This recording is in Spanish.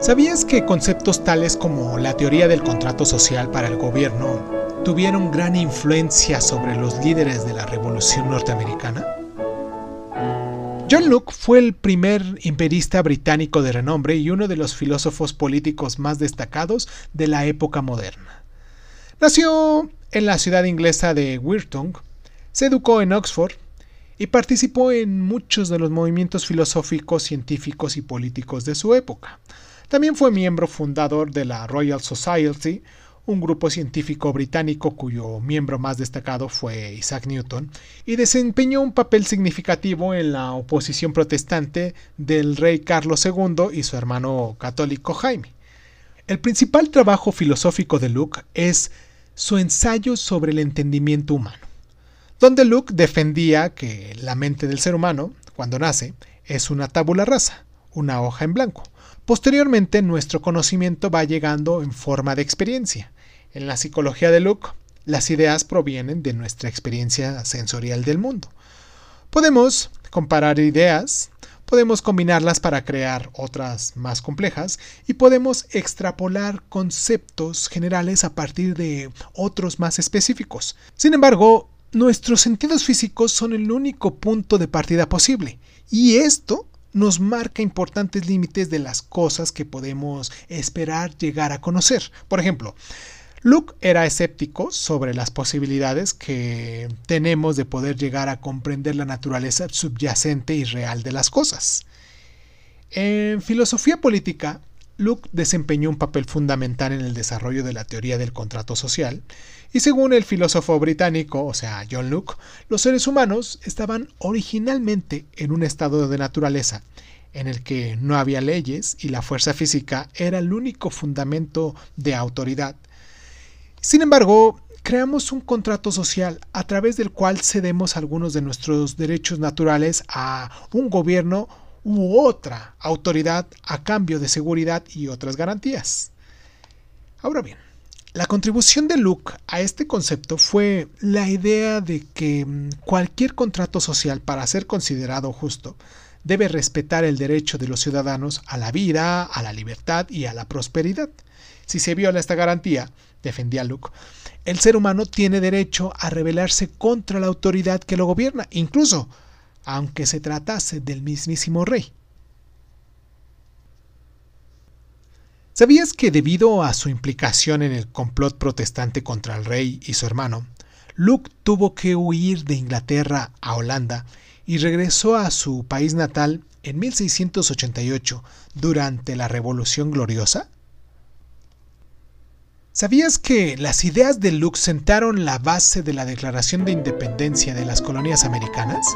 ¿Sabías que conceptos tales como la teoría del contrato social para el gobierno tuvieron gran influencia sobre los líderes de la Revolución Norteamericana? John Locke fue el primer imperista británico de renombre y uno de los filósofos políticos más destacados de la época moderna. Nació en la ciudad inglesa de Wirtung, se educó en Oxford y participó en muchos de los movimientos filosóficos, científicos y políticos de su época. También fue miembro fundador de la Royal Society, un grupo científico británico cuyo miembro más destacado fue Isaac Newton, y desempeñó un papel significativo en la oposición protestante del rey Carlos II y su hermano católico Jaime. El principal trabajo filosófico de Luke es su ensayo sobre el entendimiento humano, donde Luke defendía que la mente del ser humano, cuando nace, es una tabula rasa, una hoja en blanco, Posteriormente, nuestro conocimiento va llegando en forma de experiencia. En la psicología de Luke, las ideas provienen de nuestra experiencia sensorial del mundo. Podemos comparar ideas, podemos combinarlas para crear otras más complejas y podemos extrapolar conceptos generales a partir de otros más específicos. Sin embargo, nuestros sentidos físicos son el único punto de partida posible y esto nos marca importantes límites de las cosas que podemos esperar llegar a conocer. Por ejemplo, Luke era escéptico sobre las posibilidades que tenemos de poder llegar a comprender la naturaleza subyacente y real de las cosas. En filosofía política, Luke desempeñó un papel fundamental en el desarrollo de la teoría del contrato social, y según el filósofo británico, o sea, John Locke, los seres humanos estaban originalmente en un estado de naturaleza, en el que no había leyes y la fuerza física era el único fundamento de autoridad. Sin embargo, creamos un contrato social a través del cual cedemos algunos de nuestros derechos naturales a un gobierno u otra autoridad a cambio de seguridad y otras garantías. Ahora bien, la contribución de Luke a este concepto fue la idea de que mm, cualquier contrato social para ser considerado justo debe respetar el derecho de los ciudadanos a la vida, a la libertad y a la prosperidad. Si se viola esta garantía, defendía Luke, el ser humano tiene derecho a rebelarse contra la autoridad que lo gobierna, incluso aunque se tratase del mismísimo rey. ¿Sabías que debido a su implicación en el complot protestante contra el rey y su hermano, Luke tuvo que huir de Inglaterra a Holanda y regresó a su país natal en 1688 durante la Revolución Gloriosa? ¿Sabías que las ideas de Luke sentaron la base de la Declaración de Independencia de las colonias americanas?